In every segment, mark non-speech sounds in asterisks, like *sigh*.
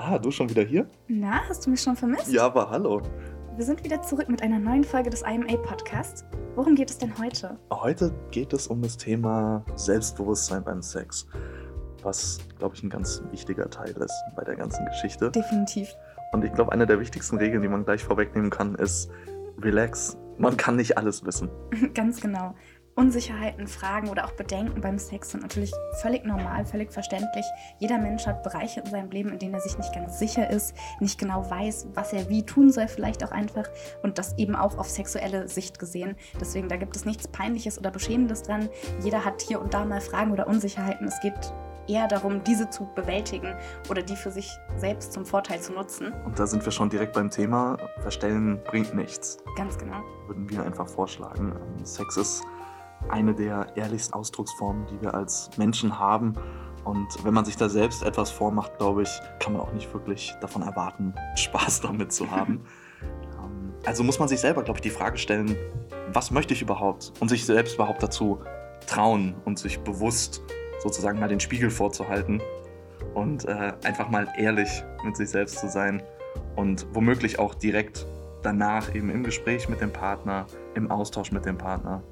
Ah, du schon wieder hier? Na, hast du mich schon vermisst? Ja, aber hallo. Wir sind wieder zurück mit einer neuen Folge des IMA-Podcasts. Worum geht es denn heute? Heute geht es um das Thema Selbstbewusstsein beim Sex. Was, glaube ich, ein ganz wichtiger Teil ist bei der ganzen Geschichte. Definitiv. Und ich glaube, eine der wichtigsten Regeln, die man gleich vorwegnehmen kann, ist relax. Man kann nicht alles wissen. *laughs* Ganz genau. Unsicherheiten, Fragen oder auch Bedenken beim Sex sind natürlich völlig normal, völlig verständlich. Jeder Mensch hat Bereiche in seinem Leben, in denen er sich nicht ganz sicher ist, nicht genau weiß, was er wie tun soll, vielleicht auch einfach. Und das eben auch auf sexuelle Sicht gesehen. Deswegen, da gibt es nichts Peinliches oder Beschämendes dran. Jeder hat hier und da mal Fragen oder Unsicherheiten. Es geht eher darum, diese zu bewältigen oder die für sich selbst zum Vorteil zu nutzen. Und da sind wir schon direkt beim Thema. Verstellen bringt nichts. Ganz genau. Würden wir einfach vorschlagen. Sex ist eine der ehrlichsten Ausdrucksformen, die wir als Menschen haben. Und wenn man sich da selbst etwas vormacht, glaube ich, kann man auch nicht wirklich davon erwarten, *laughs* Spaß damit zu haben. *laughs* Ähm, also muss man sich selber, glaube ich, die Frage stellen, was möchte ich überhaupt? Und sich selbst überhaupt dazu trauen und sich bewusst sozusagen mal den Spiegel vorzuhalten und äh, einfach mal ehrlich mit sich selbst zu sein und womöglich auch direkt danach eben im Gespräch mit dem Partner, im Austausch mit dem Partner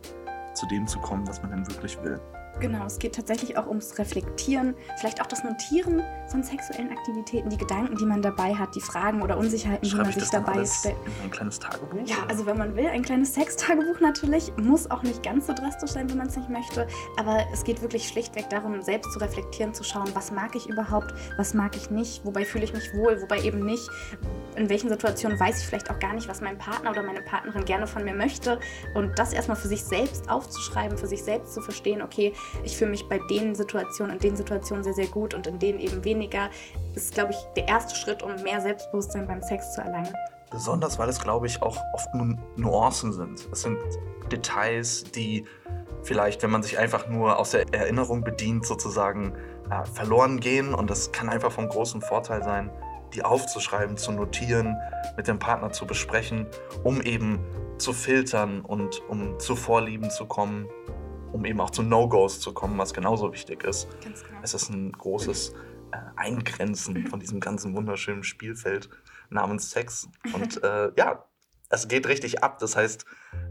zu dem zu kommen, was man denn wirklich will. Genau, es geht tatsächlich auch ums Reflektieren, vielleicht auch das Notieren von sexuellen Aktivitäten, die Gedanken, die man dabei hat, die Fragen oder Unsicherheiten, Schreib die man sich dabei stellt. In ein kleines Tagebuch? Ja, also wenn man will, ein kleines Sextagebuch natürlich. Muss auch nicht ganz so drastisch sein, wenn man es nicht möchte. Aber es geht wirklich schlichtweg darum, selbst zu reflektieren, zu schauen, was mag ich überhaupt, was mag ich nicht, wobei fühle ich mich wohl, wobei eben nicht. In welchen Situationen weiß ich vielleicht auch gar nicht, was mein Partner oder meine Partnerin gerne von mir möchte. Und das erstmal für sich selbst aufzuschreiben, für sich selbst zu verstehen, okay, ich fühle mich bei den Situationen und den Situationen sehr, sehr gut und in denen eben weniger, ist, glaube ich, der erste Schritt, um mehr Selbstbewusstsein beim Sex zu erlangen. Besonders, weil es, glaube ich, auch oft nur Nuancen sind. Es sind Details, die vielleicht, wenn man sich einfach nur aus der Erinnerung bedient, sozusagen äh, verloren gehen. Und das kann einfach von großem Vorteil sein, die aufzuschreiben, zu notieren, mit dem Partner zu besprechen, um eben zu filtern und um zu Vorlieben zu kommen um eben auch zu No-Gos zu kommen, was genauso wichtig ist. Ganz genau. Es ist ein großes äh, Eingrenzen *laughs* von diesem ganzen wunderschönen Spielfeld namens Sex. Und äh, ja, es geht richtig ab. Das heißt,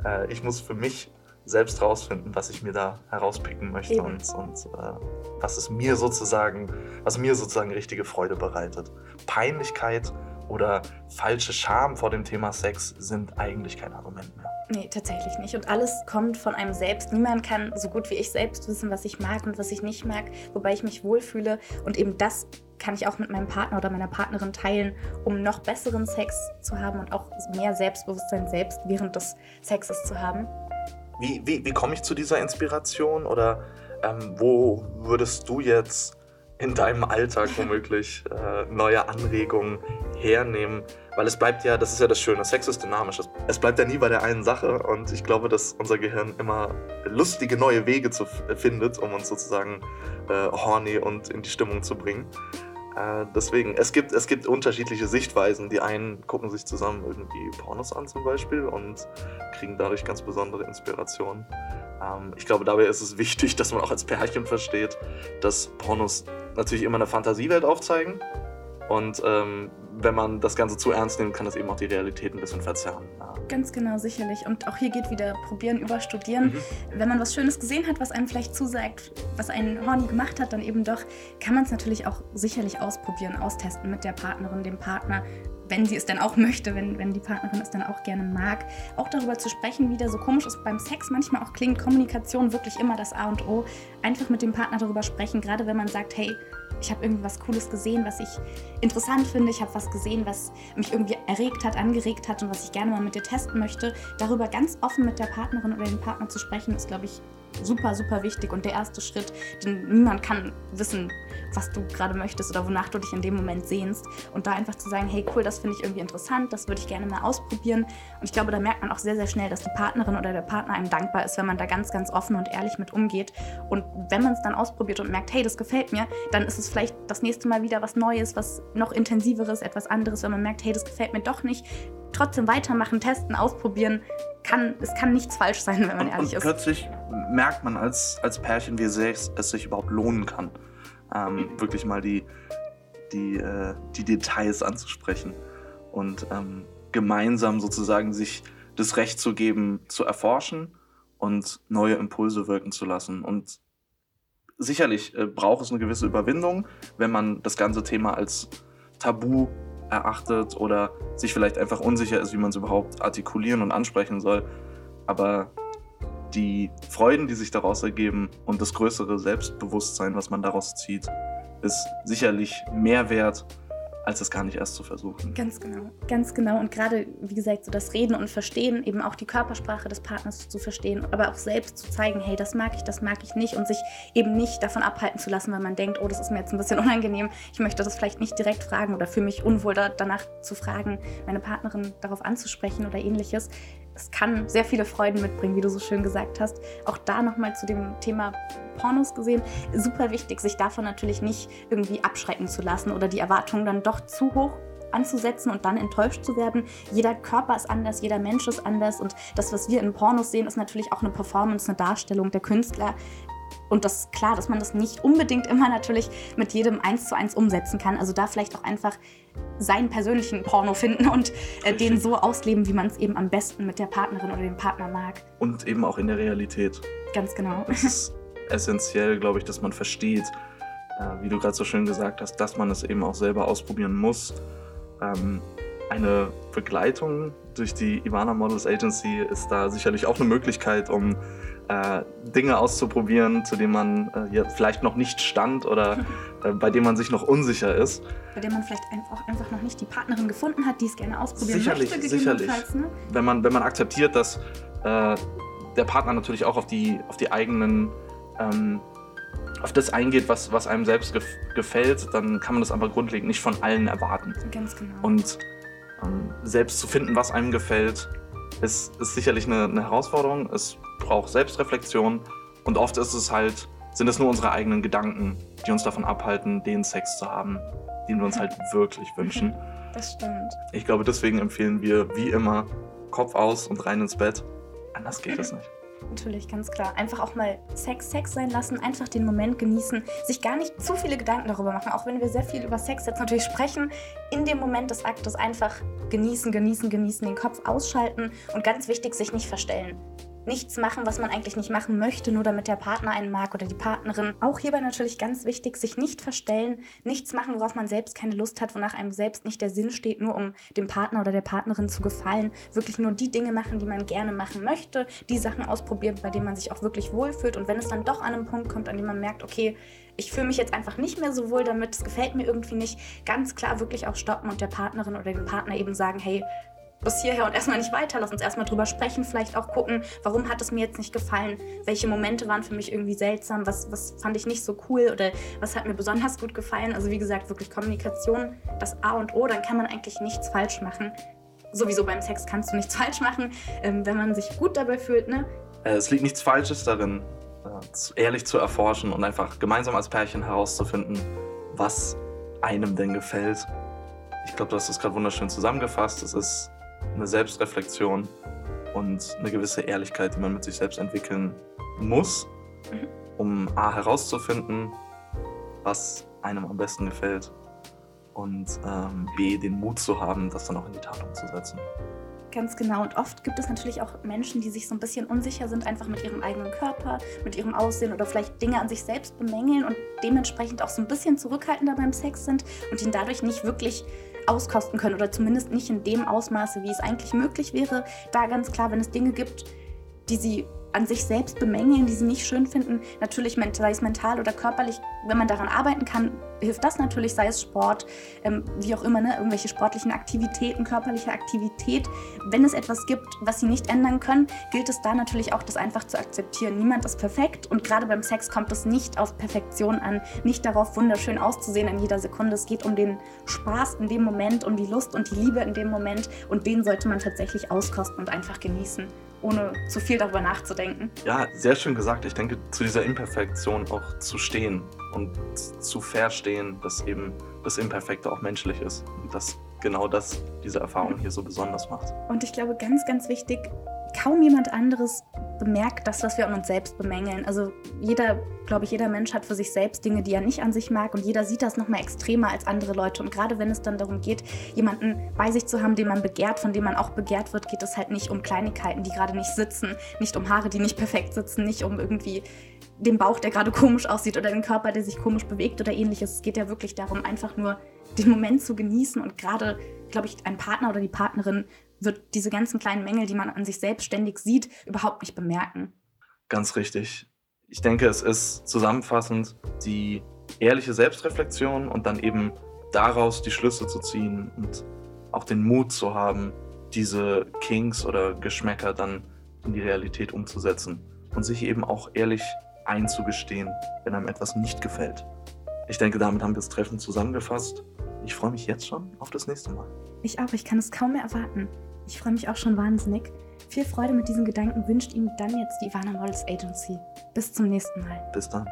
äh, ich muss für mich selbst rausfinden, was ich mir da herauspicken möchte Eben. und, und äh, was es mir sozusagen, was mir sozusagen richtige Freude bereitet. Peinlichkeit oder falsche Scham vor dem Thema Sex sind eigentlich kein Argument mehr. Nee, tatsächlich nicht. Und alles kommt von einem selbst. Niemand kann so gut wie ich selbst wissen, was ich mag und was ich nicht mag, wobei ich mich wohlfühle. Und eben das kann ich auch mit meinem Partner oder meiner Partnerin teilen, um noch besseren Sex zu haben und auch mehr Selbstbewusstsein selbst während des Sexes zu haben. Wie, wie, wie komme ich zu dieser Inspiration oder ähm, wo würdest du jetzt in deinem Alltag *laughs* womöglich äh, neue Anregungen hernehmen? Weil es bleibt ja, das ist ja das Schöne, Sex ist dynamisch. Es- bleibt ja nie bei der einen Sache und ich glaube, dass unser Gehirn immer lustige neue Wege zu, findet, um uns sozusagen äh, horny und in die Stimmung zu bringen. Äh, deswegen, es gibt, es gibt unterschiedliche Sichtweisen. Die einen gucken sich zusammen irgendwie Pornos an zum Beispiel und kriegen dadurch ganz besondere Inspirationen. Ähm, ich glaube, dabei ist es wichtig, dass man auch als Pärchen versteht, dass Pornos natürlich immer eine Fantasiewelt aufzeigen. Und ähm, wenn man das Ganze zu ernst nimmt, kann das eben auch die Realität ein bisschen verzerren. Ja. Ganz genau, sicherlich. Und auch hier geht wieder probieren über studieren. Mhm. Wenn man was Schönes gesehen hat, was einem vielleicht zusagt, was einen horny gemacht hat, dann eben doch, kann man es natürlich auch sicherlich ausprobieren, austesten mit der Partnerin, dem Partner, wenn sie es dann auch möchte, wenn, wenn die Partnerin es dann auch gerne mag. Auch darüber zu sprechen, wieder so komisch es beim Sex manchmal auch klingt, Kommunikation wirklich immer das A und O. Einfach mit dem Partner darüber sprechen, gerade wenn man sagt, hey, ich habe irgendwie was Cooles gesehen, was ich interessant finde. Ich habe was gesehen, was mich irgendwie erregt hat, angeregt hat und was ich gerne mal mit dir testen möchte. Darüber ganz offen mit der Partnerin oder dem Partner zu sprechen, ist, glaube ich, super, super wichtig und der erste Schritt, denn niemand kann wissen, was du gerade möchtest oder wonach du dich in dem Moment sehnst. Und da einfach zu sagen, hey cool, das finde ich irgendwie interessant, das würde ich gerne mal ausprobieren. Und ich glaube, da merkt man auch sehr, sehr schnell, dass die Partnerin oder der Partner einem dankbar ist, wenn man da ganz, ganz offen und ehrlich mit umgeht. Und wenn man es dann ausprobiert und merkt, hey, das gefällt mir, dann ist es vielleicht das nächste Mal wieder was Neues, was noch intensiveres, etwas anderes, wenn man merkt, hey, das gefällt mir doch nicht. Trotzdem weitermachen, testen, ausprobieren. Kann, es kann nichts falsch sein, wenn man Und, ehrlich und ist. plötzlich merkt man als, als Pärchen, wie sehr es, sich überhaupt lohnen kann, ähm, wirklich mal die, die, äh, die Details anzusprechen und ähm, gemeinsam sozusagen sich das Recht zu geben, zu erforschen und neue Impulse wirken zu lassen. Und sicherlich äh, braucht es eine gewisse Überwindung, wenn man das ganze Thema als Tabu erachtet oder sich vielleicht einfach unsicher ist, wie man es überhaupt artikulieren und ansprechen soll. Aber die Freuden, die sich daraus ergeben und das größere Selbstbewusstsein, was man daraus zieht, ist sicherlich mehr wert, als es gar nicht erst zu versuchen. Ganz genau, ganz genau. Und gerade, wie gesagt, so das Reden und Verstehen, eben auch die Körpersprache des Partners zu verstehen, aber auch selbst zu zeigen, hey, das mag ich, das mag ich nicht und sich eben nicht davon abhalten zu lassen, weil man denkt, oh, das ist mir jetzt ein bisschen unangenehm, ich möchte das vielleicht nicht direkt fragen oder fühle mich unwohl da, danach zu fragen, meine Partnerin darauf anzusprechen oder ähnliches es kann sehr viele Freuden mitbringen, wie du so schön gesagt hast. Auch da nochmal zu dem Thema Pornos gesehen, super wichtig, sich davon natürlich nicht irgendwie abschrecken zu lassen oder die Erwartungen dann doch zu hoch anzusetzen und dann enttäuscht zu werden. Jeder Körper ist anders, jeder Mensch ist anders und das, was wir in Pornos sehen, ist natürlich auch eine Performance, eine Darstellung der Künstler. Und das ist klar, dass man das nicht unbedingt immer natürlich mit jedem eins zu eins umsetzen kann. Also da vielleicht auch einfach seinen persönlichen Porno finden und äh, den so *laughs* ausleben, wie man es eben am besten mit der Partnerin oder dem Partner mag. Und eben auch in der Realität. Ganz genau. Es ist essentiell, glaube ich, dass man versteht, äh, wie du gerade so schön gesagt hast, dass man es eben auch selber ausprobieren muss. Ähm, eine Begleitung durch die Ivana Models Agency ist da sicherlich auch eine Möglichkeit, um äh, Dinge auszuprobieren, zu denen man äh, vielleicht noch nicht stand oder *laughs* äh, bei denen man sich noch unsicher ist. Bei dem man vielleicht einfach, einfach noch nicht die Partnerin gefunden hat, die es gerne ausprobieren sicherlich, möchte. Sicherlich, ne? wenn, man, wenn man akzeptiert, dass äh, der Partner natürlich auch auf die, auf die eigenen ähm, auf das eingeht, was, was einem selbst gef gefällt, dann kann man das aber grundlegend nicht von allen erwarten. Ganz genau. Und ähm, selbst zu finden, was einem gefällt, ist, ist sicherlich eine, eine Herausforderung. Es braucht Selbstreflexion und oft ist es halt, sind es nur unsere eigenen Gedanken, die uns davon abhalten, den Sex zu haben, den wir uns halt *laughs* wirklich wünschen. Das stimmt. Ich glaube, deswegen empfehlen wir wie immer Kopf aus und rein ins Bett. Anders geht es nicht. Natürlich, ganz klar. Einfach auch mal Sex Sex sein lassen, einfach den Moment genießen, sich gar nicht zu viele Gedanken darüber machen, auch wenn wir sehr viel über Sex jetzt natürlich sprechen. In dem Moment des Aktes einfach genießen, genießen, genießen, den Kopf ausschalten und ganz wichtig, sich nicht verstellen nichts machen, was man eigentlich nicht machen möchte, nur damit der Partner einen mag oder die Partnerin. Auch hierbei natürlich ganz wichtig, sich nicht verstellen, nichts machen, worauf man selbst keine Lust hat, wonach einem selbst nicht der Sinn steht, nur um dem Partner oder der Partnerin zu gefallen. Wirklich nur die Dinge machen, die man gerne machen möchte, die Sachen ausprobieren, bei denen man sich auch wirklich wohlfühlt. Und wenn es dann doch an einen Punkt kommt, an dem man merkt, okay, ich fühle mich jetzt einfach nicht mehr so wohl damit, es gefällt mir irgendwie nicht, ganz klar wirklich auch stoppen und der Partnerin oder dem Partner eben sagen, hey, bis hierher und erstmal nicht weiter. Lass uns erstmal drüber sprechen, vielleicht auch gucken, warum hat es mir jetzt nicht gefallen, welche Momente waren für mich irgendwie seltsam, was, was fand ich nicht so cool oder was hat mir besonders gut gefallen. Also wie gesagt, wirklich Kommunikation, das A und O, dann kann man eigentlich nichts falsch machen. Sowieso beim Sex kannst du nichts *laughs* falsch machen, ähm, wenn man sich gut dabei fühlt. Ne? Äh, es liegt nichts Falsches darin, äh, ehrlich zu erforschen und einfach gemeinsam als Pärchen herauszufinden, was einem denn gefällt. Ich glaube, du hast es gerade wunderschön zusammengefasst. Es ist eine Selbstreflexion und eine gewisse Ehrlichkeit, die man mit sich selbst entwickeln muss, mhm. um A herauszufinden, was einem am besten gefällt und ähm, B den Mut zu haben, das dann auch in die Tat umzusetzen. Ganz genau. Und oft gibt es natürlich auch Menschen, die sich so ein bisschen unsicher sind, einfach mit ihrem eigenen Körper, mit ihrem Aussehen oder vielleicht Dinge an sich selbst bemängeln und dementsprechend auch so ein bisschen zurückhaltender beim Sex sind und ihn dadurch nicht wirklich auskosten können oder zumindest nicht in dem Ausmaße, wie es eigentlich möglich wäre. Da ganz klar, wenn es Dinge gibt, die sie an sich selbst bemängeln, die sie nicht schön finden, natürlich sei es mental oder körperlich, wenn man daran arbeiten kann, hilft das natürlich, sei es Sport, ähm, wie auch immer, ne, irgendwelche sportlichen Aktivitäten, körperliche Aktivität. Wenn es etwas gibt, was sie nicht ändern können, gilt es da natürlich auch, das einfach zu akzeptieren. Niemand ist perfekt und gerade beim Sex kommt es nicht auf Perfektion an, nicht darauf, wunderschön auszusehen in jeder Sekunde. Es geht um den Spaß in dem Moment, um die Lust und die Liebe in dem Moment und den sollte man tatsächlich auskosten und einfach genießen ohne zu viel darüber nachzudenken. Ja, sehr schön gesagt. Ich denke, zu dieser Imperfektion auch zu stehen und zu verstehen, dass eben das Imperfekte auch menschlich ist und dass genau das diese Erfahrung hier so besonders macht. Und ich glaube, ganz, ganz wichtig, kaum jemand anderes bemerkt das, was wir an uns selbst bemängeln. Also jeder, glaube ich, jeder Mensch hat für sich selbst Dinge, die er nicht an sich mag und jeder sieht das nochmal extremer als andere Leute. Und gerade wenn es dann darum geht, jemanden bei sich zu haben, den man begehrt, von dem man auch begehrt wird, geht es halt nicht um Kleinigkeiten, die gerade nicht sitzen, nicht um Haare, die nicht perfekt sitzen, nicht um irgendwie den Bauch, der gerade komisch aussieht oder den Körper, der sich komisch bewegt oder ähnliches. Es geht ja wirklich darum, einfach nur den Moment zu genießen und gerade, glaube ich, ein Partner oder die Partnerin wird diese ganzen kleinen Mängel, die man an sich selbstständig sieht, überhaupt nicht bemerken. Ganz richtig. Ich denke, es ist zusammenfassend die ehrliche Selbstreflexion und dann eben daraus die Schlüsse zu ziehen und auch den Mut zu haben, diese Kings oder Geschmäcker dann in die Realität umzusetzen und sich eben auch ehrlich einzugestehen, wenn einem etwas nicht gefällt. Ich denke, damit haben wir das Treffen zusammengefasst. Ich freue mich jetzt schon auf das nächste Mal. Ich auch, ich kann es kaum mehr erwarten. Ich freue mich auch schon wahnsinnig. Viel Freude mit diesen Gedanken wünscht Ihnen dann jetzt die Ivana Models Agency. Bis zum nächsten Mal. Bis dann.